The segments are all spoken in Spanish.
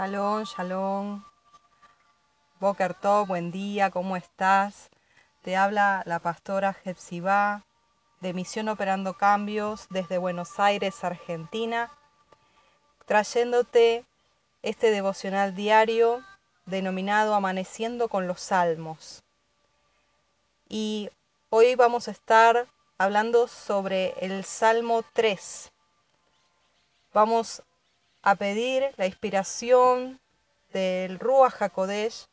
Shalom, shalom. Boker Tov, buen día, ¿cómo estás? Te habla la pastora Jepsibá de Misión Operando Cambios desde Buenos Aires, Argentina, trayéndote este devocional diario denominado Amaneciendo con los Salmos. Y hoy vamos a estar hablando sobre el Salmo 3. Vamos a pedir la inspiración del Ruach HaKodesh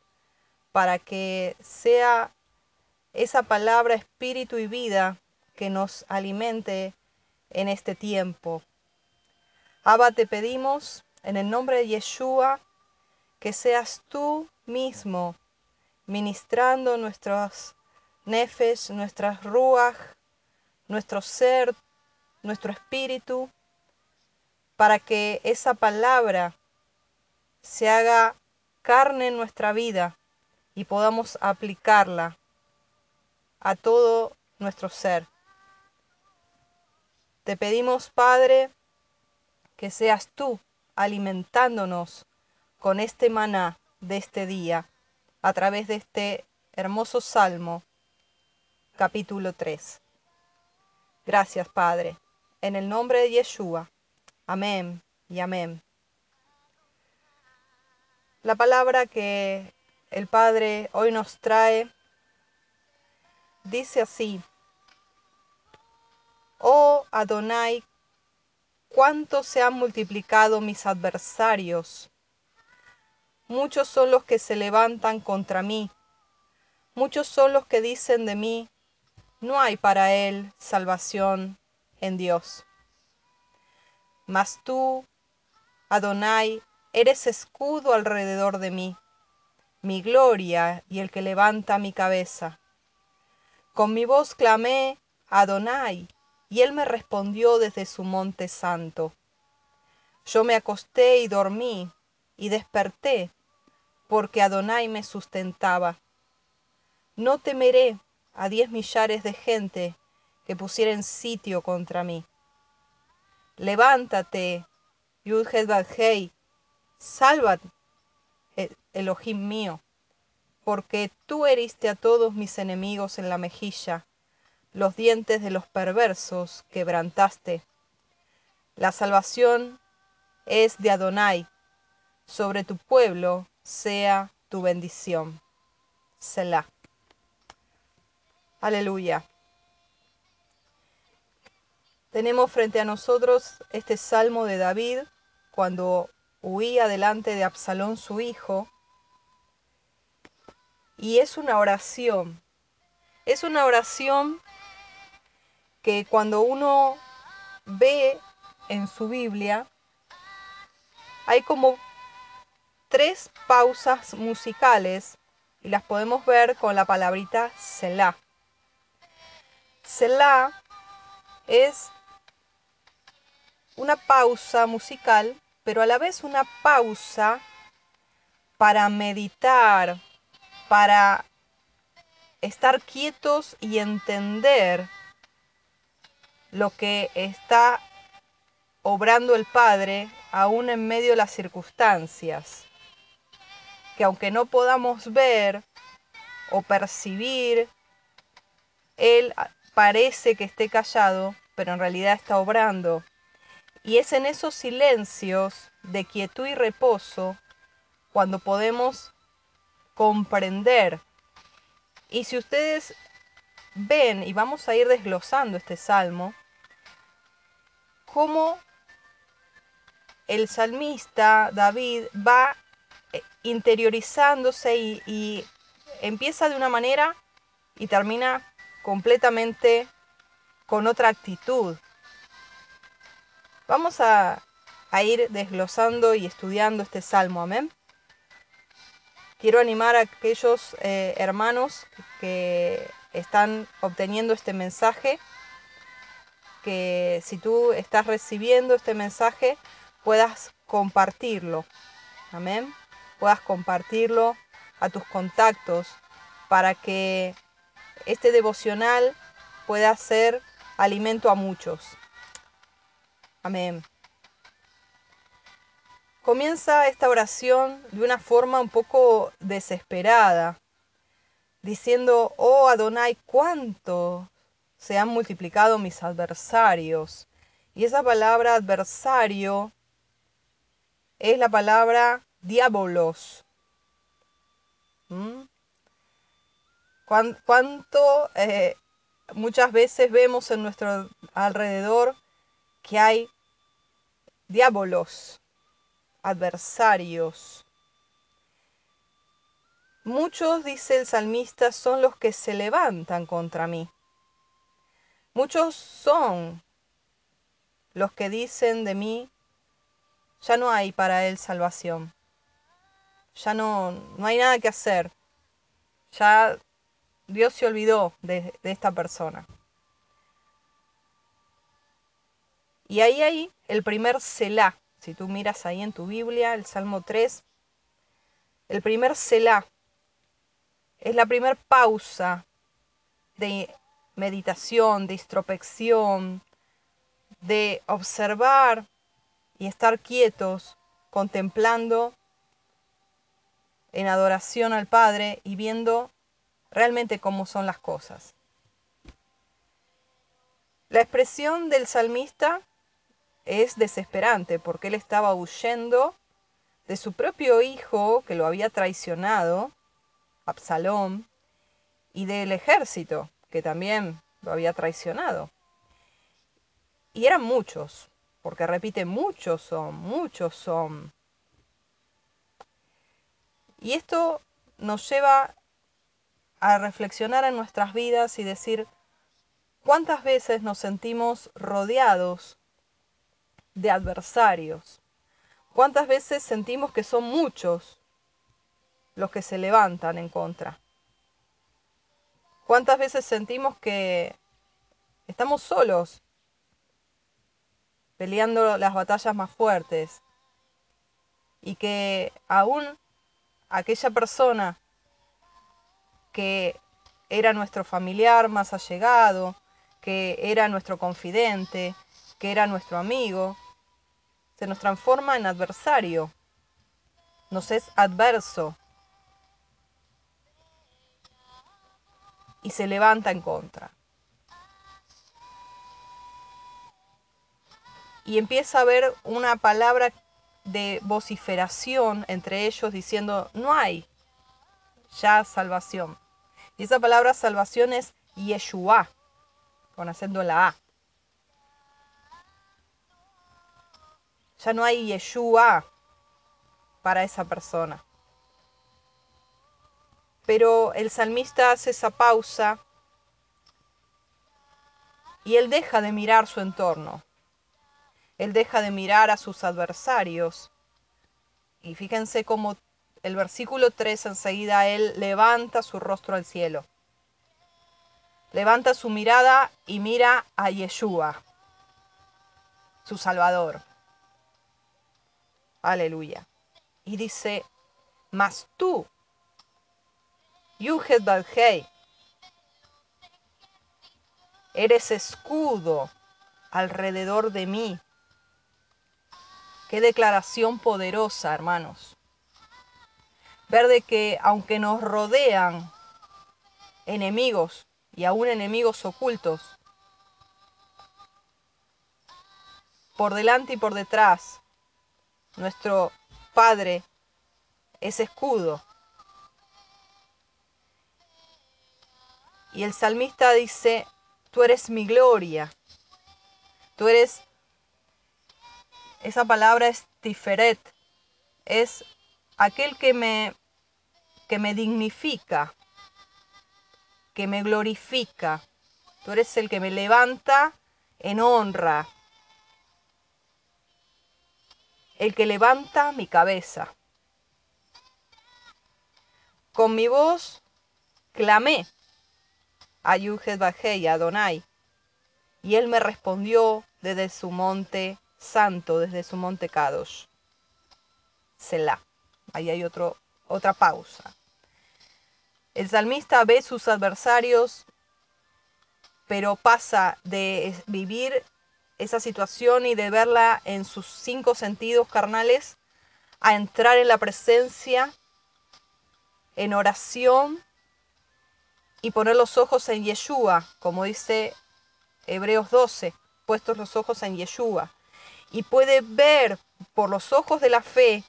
para que sea esa palabra espíritu y vida que nos alimente en este tiempo. Abba, te pedimos en el nombre de Yeshua que seas tú mismo ministrando nuestros nefes, nuestras ruach, nuestro ser, nuestro espíritu, para que esa palabra se haga carne en nuestra vida y podamos aplicarla a todo nuestro ser. Te pedimos, Padre, que seas tú alimentándonos con este maná de este día a través de este hermoso salmo, capítulo 3. Gracias, Padre, en el nombre de Yeshua. Amén y amén. La palabra que el Padre hoy nos trae dice así, Oh Adonai, cuánto se han multiplicado mis adversarios. Muchos son los que se levantan contra mí. Muchos son los que dicen de mí, no hay para él salvación en Dios. Mas tú, Adonai, eres escudo alrededor de mí, mi gloria y el que levanta mi cabeza. Con mi voz clamé, Adonai, y él me respondió desde su monte santo. Yo me acosté y dormí, y desperté, porque Adonai me sustentaba. No temeré a diez millares de gente que pusieren sitio contra mí. Levántate, Yudhed Badhei, salvad, Elohim mío, porque tú heriste a todos mis enemigos en la mejilla, los dientes de los perversos quebrantaste. La salvación es de Adonai, sobre tu pueblo sea tu bendición. Selah. Aleluya. Tenemos frente a nosotros este salmo de David cuando huía delante de Absalón su hijo. Y es una oración. Es una oración que cuando uno ve en su Biblia, hay como tres pausas musicales y las podemos ver con la palabrita Selah. Selah es una pausa musical, pero a la vez una pausa para meditar, para estar quietos y entender lo que está obrando el Padre aún en medio de las circunstancias. Que aunque no podamos ver o percibir, Él parece que esté callado, pero en realidad está obrando. Y es en esos silencios de quietud y reposo cuando podemos comprender. Y si ustedes ven, y vamos a ir desglosando este salmo, cómo el salmista David va eh, interiorizándose y, y empieza de una manera y termina completamente con otra actitud. Vamos a, a ir desglosando y estudiando este salmo, amén. Quiero animar a aquellos eh, hermanos que están obteniendo este mensaje, que si tú estás recibiendo este mensaje, puedas compartirlo, amén. Puedas compartirlo a tus contactos para que este devocional pueda ser alimento a muchos. Amén. comienza esta oración de una forma un poco desesperada, diciendo, oh Adonai, cuánto se han multiplicado mis adversarios. Y esa palabra adversario es la palabra diabolos. ¿Mm? ¿Cuánto eh, muchas veces vemos en nuestro alrededor que hay diabolos, adversarios? Muchos, dice el salmista, son los que se levantan contra mí. Muchos son los que dicen de mí, ya no hay para él salvación. Ya no, no hay nada que hacer. Ya Dios se olvidó de, de esta persona. Y ahí hay el primer Selah. Si tú miras ahí en tu Biblia, el Salmo 3, el primer Selah es la primera pausa de meditación, de introspección, de observar y estar quietos, contemplando en adoración al Padre y viendo realmente cómo son las cosas. La expresión del salmista es desesperante porque él estaba huyendo de su propio hijo que lo había traicionado Absalón, y del ejército, que también lo había traicionado. Y eran muchos, porque repite, muchos son, muchos son. Y esto nos lleva a reflexionar en nuestras vidas y decir, ¿cuántas veces nos sentimos rodeados de adversarios? ¿Cuántas veces sentimos que son muchos los que se levantan en contra. ¿Cuántas veces sentimos que estamos solos peleando las batallas más fuertes y que aún aquella persona que era nuestro familiar más allegado, que era nuestro confidente, que era nuestro amigo, se nos transforma en adversario, nos es adverso, y se levanta en contra. Y empieza a haber una palabra de vociferación entre ellos diciendo, no hay ya salvación. Y esa palabra salvación es Yeshua, con acento la A. Ya no hay Yeshua para esa persona. Pero el salmista hace esa pausa y él deja de mirar su entorno. Él deja de mirar a sus adversarios. Y fíjense cómo el versículo 3 enseguida él levanta su rostro al cielo. Levanta su mirada y mira a Yeshua, su Salvador. Aleluya. Y dice, mas tú, Yuhet Badhei. Eres escudo alrededor de mí. Qué declaración poderosa, hermanos. Ver de que aunque nos rodean enemigos y aún enemigos ocultos, por delante y por detrás, nuestro Padre es escudo Y el salmista dice, tú eres mi gloria. Tú eres, esa palabra es tiferet, es aquel que me, que me dignifica, que me glorifica. Tú eres el que me levanta en honra, el que levanta mi cabeza. Con mi voz clamé a Bajei, a Adonai. Y él me respondió desde su monte santo, desde su monte Kadosh. Selah. Ahí hay otra pausa. El salmista ve sus adversarios, pero pasa de vivir esa situación y de verla en sus cinco sentidos carnales a entrar en la presencia, en oración y poner los ojos en Yeshua, como dice Hebreos 12, puestos los ojos en Yeshua. Y puede ver por los ojos de la fe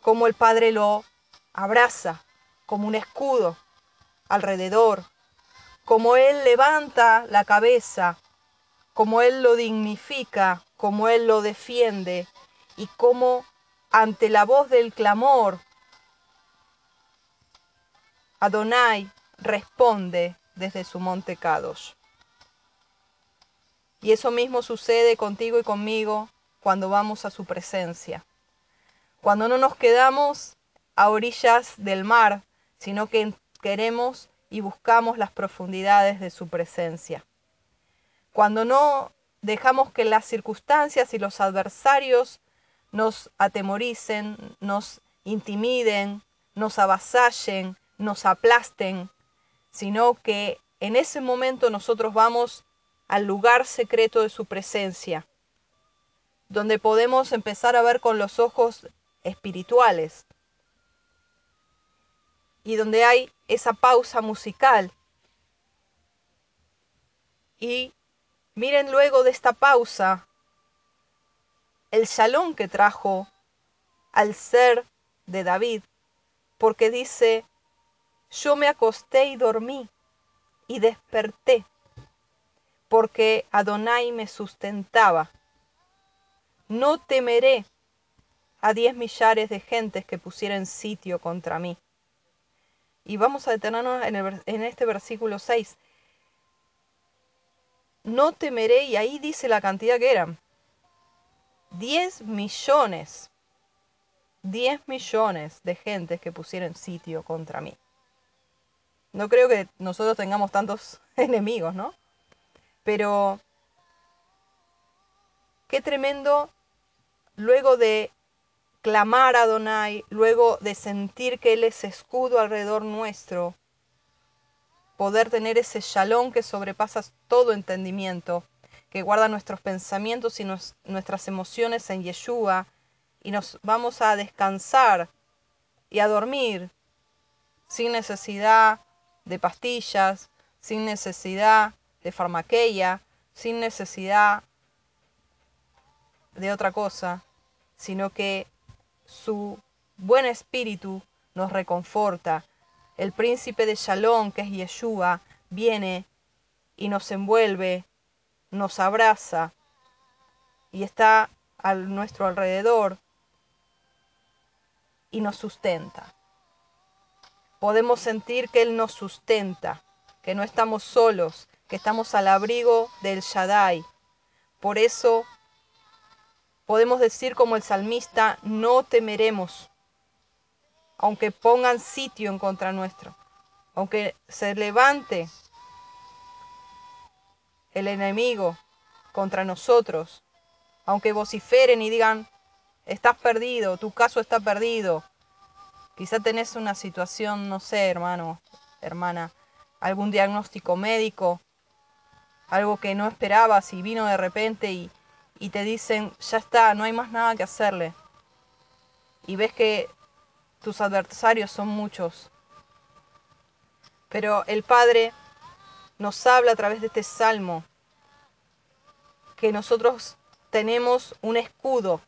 cómo el Padre lo abraza como un escudo alrededor, como Él levanta la cabeza, como Él lo dignifica, como Él lo defiende y como ante la voz del clamor, Adonai responde desde su monte Kadosh. Y eso mismo sucede contigo y conmigo cuando vamos a su presencia. Cuando no nos quedamos a orillas del mar, sino que queremos y buscamos las profundidades de su presencia. Cuando no dejamos que las circunstancias y los adversarios nos atemoricen, nos intimiden, nos avasallen, nos aplasten, sino que en ese momento nosotros vamos al lugar secreto de su presencia, donde podemos empezar a ver con los ojos espirituales y donde hay esa pausa musical. Y miren luego de esta pausa el shalom que trajo al ser de David, porque dice, yo me acosté y dormí y desperté, porque Adonai me sustentaba. No temeré a diez millares de gentes que pusieran sitio contra mí. Y vamos a detenernos en, en este versículo 6. No temeré, y ahí dice la cantidad que eran. 10 millones, 10 millones de gentes que pusieron sitio contra mí. No creo que nosotros tengamos tantos enemigos, ¿no? Pero qué tremendo luego de clamar a Donai, luego de sentir que Él es escudo alrededor nuestro, poder tener ese shalom que sobrepasa todo entendimiento, que guarda nuestros pensamientos y nuestras emociones en Yeshua, y nos vamos a descansar y a dormir sin necesidad de pastillas, sin necesidad de farmaqueia, sin necesidad de otra cosa, sino que su buen espíritu nos reconforta. El príncipe de Shalom, que es Yeshua, viene y nos envuelve, nos abraza y está a nuestro alrededor y nos sustenta. Podemos sentir que Él nos sustenta, que no estamos solos, que estamos al abrigo del Shaddai. Por eso podemos decir como el salmista, no temeremos, aunque pongan sitio en contra nuestro, aunque se levante el enemigo contra nosotros, aunque vociferen y digan, estás perdido, tu caso está perdido. Quizá tenés una situación, no sé, hermano, hermana, algún diagnóstico médico, algo que no esperabas y vino de repente y, y te dicen, ya está, no hay más nada que hacerle. Y ves que tus adversarios son muchos. Pero el Padre nos habla a través de este salmo que nosotros tenemos un escudo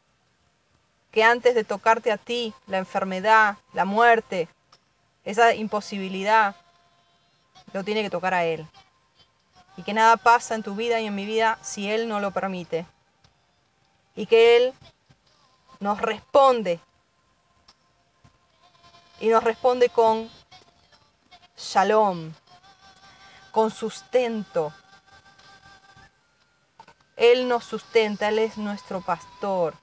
que antes de tocarte a ti, la enfermedad, la muerte, esa imposibilidad, lo tiene que tocar a Él. Y que nada pasa en tu vida y en mi vida si Él no lo permite y que Él nos responde. Y nos responde con shalom, con sustento. Él nos sustenta, Él es nuestro pastor,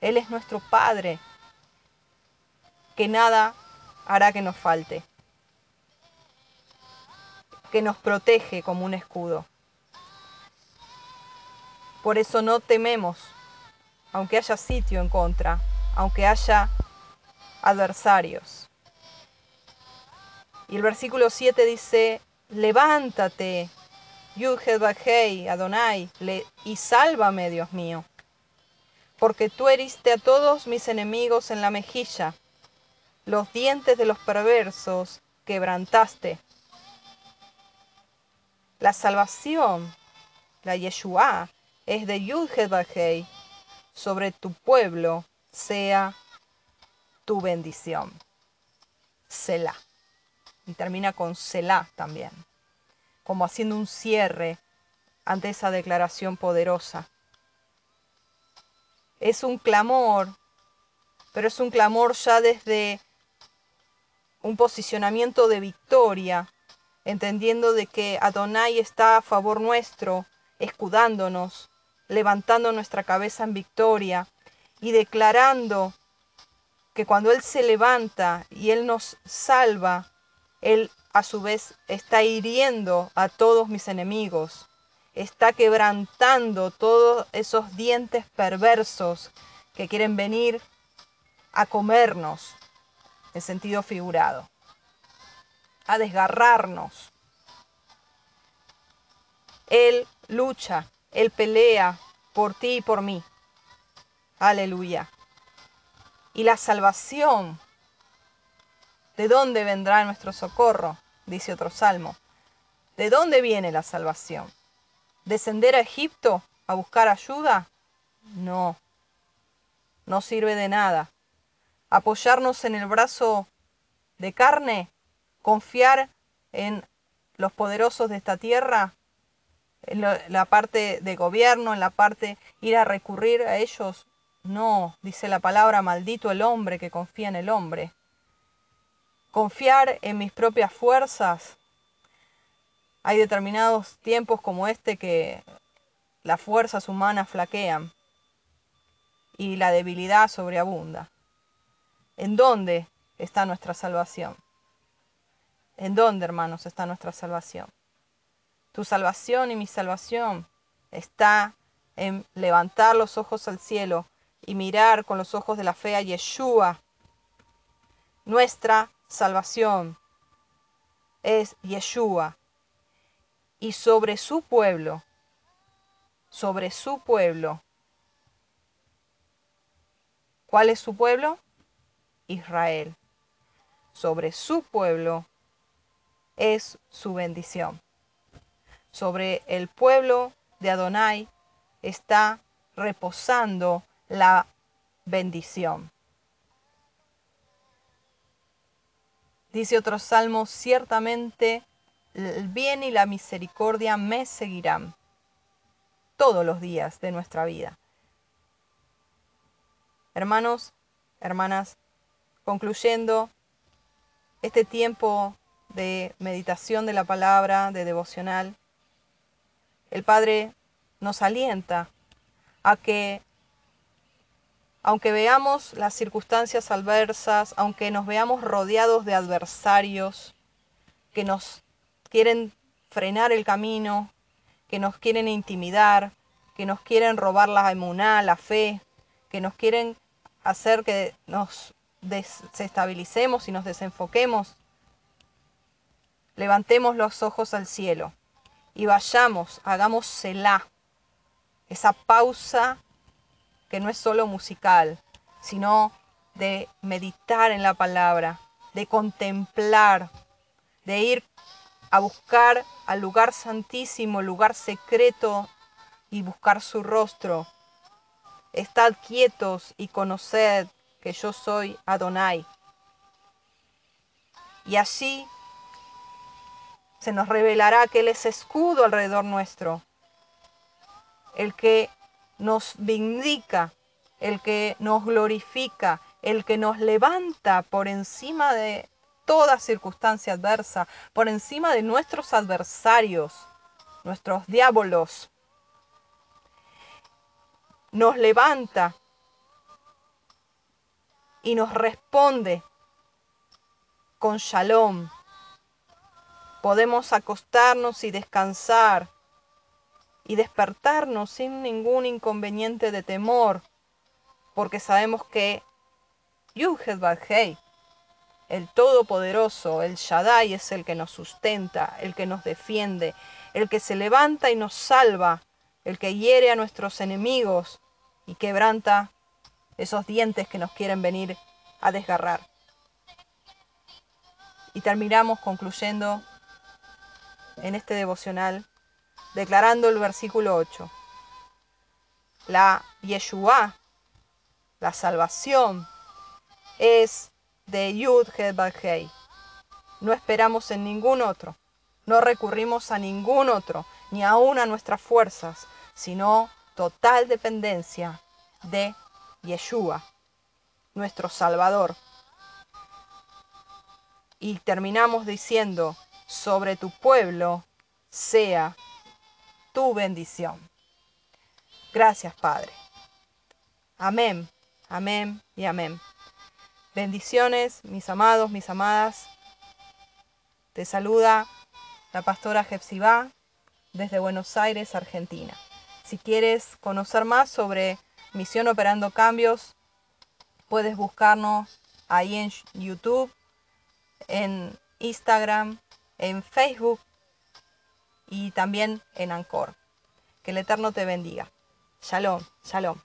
Él es nuestro Padre, que nada hará que nos falte, que nos protege como un escudo. Por eso no tememos aunque haya sitio en contra, aunque haya adversarios. Y el versículo 7 dice, levántate, Yudhebahei, Adonai, y sálvame, Dios mío. porque tú heriste a todos mis enemigos en la mejilla, los dientes de los perversos quebrantaste. La salvación, la Yeshua, es de Yud sobre tu pueblo sea tu bendición. Selah. Y termina con Selah también, como haciendo un cierre ante esa declaración poderosa. Es un clamor, pero es un clamor ya desde un posicionamiento de victoria, entendiendo de que Adonai está a favor nuestro, escudándonos, levantando nuestra cabeza en victoria y declarando que cuando Él se levanta y Él nos salva, Él a su vez está hiriendo a todos mis enemigos, está quebrantando todos esos dientes perversos que quieren venir a comernos, en sentido figurado, a desgarrarnos. Él lucha, Él pelea por ti y por mí. Aleluya. Y la salvación, ¿de dónde vendrá nuestro socorro? Dice otro salmo. ¿De dónde viene la salvación? ¿Descender a Egipto a buscar ayuda? No, no sirve de nada. Apoyarnos en el brazo de carne, confiar en los poderosos de esta tierra, en la parte de gobierno, en la parte ir a recurrir a ellos. No, dice la palabra, maldito el hombre que confía en el hombre. Confiar en mis propias fuerzas. Hay determinados tiempos como este que las fuerzas humanas flaquean y la debilidad sobreabunda. ¿En dónde está nuestra salvación? ¿En dónde, hermanos, está nuestra salvación? Tu salvación y mi salvación está en levantar los ojos al cielo y mirar con los ojos de la fe a Yeshua. Nuestra salvación es Yeshua. Y sobre su pueblo, sobre su pueblo. ¿Cuál es su pueblo? Israel. Sobre su pueblo es su bendición sobre el pueblo de Adonai está reposando la bendición. Dice otro salmo, ciertamente el bien y la misericordia me seguirán todos los días de nuestra vida. Hermanos, hermanas, concluyendo este tiempo de meditación de la palabra, de devocional, el Padre nos alienta a que, aunque veamos las circunstancias adversas, aunque nos veamos rodeados de adversarios que nos quieren frenar el camino, que nos quieren intimidar, que nos quieren robar la emuná, la fe, que nos quieren hacer que nos desestabilicemos y nos desenfoquemos, levantemos los ojos al cielo y vayamos, hagamos esa pausa que no es solo musical, sino de meditar en la palabra, de contemplar, de ir a buscar al lugar santísimo, lugar secreto y buscar su rostro. Estad quietos y conoced que yo soy Adonai. Y allí se nos revelará que Él es escudo alrededor nuestro, el que nos vindica, el que nos glorifica, el que nos levanta por encima de toda circunstancia adversa, por encima de nuestros adversarios, nuestros diábolos. Nos levanta y nos responde con shalom, Podemos acostarnos y descansar y despertarnos sin ningún inconveniente de temor, porque sabemos que Yuhed el Todopoderoso, el Shaddai, es el que nos sustenta, el que nos defiende, el que se levanta y nos salva, el que hiere a nuestros enemigos, y quebranta esos dientes que nos quieren venir a desgarrar. Y terminamos concluyendo en este devocional declarando el versículo 8. La Yeshua, la salvación, es de Yud Hei. No esperamos en ningún otro, no recurrimos a ningún otro, ni aún a nuestras fuerzas, sino total dependencia de Yeshua, nuestro Salvador. Y terminamos diciendo, sobre tu pueblo sea tu bendición. Gracias, Padre. Amén, amén y amén. Bendiciones, mis amados, mis amadas. Te saluda la pastora Jepsibá desde Buenos Aires, Argentina. Si quieres conocer más sobre Misión Operando Cambios, puedes buscarnos ahí en YouTube, en Instagram, en Facebook y también en Anchor. Que el Eterno te bendiga. Shalom, shalom.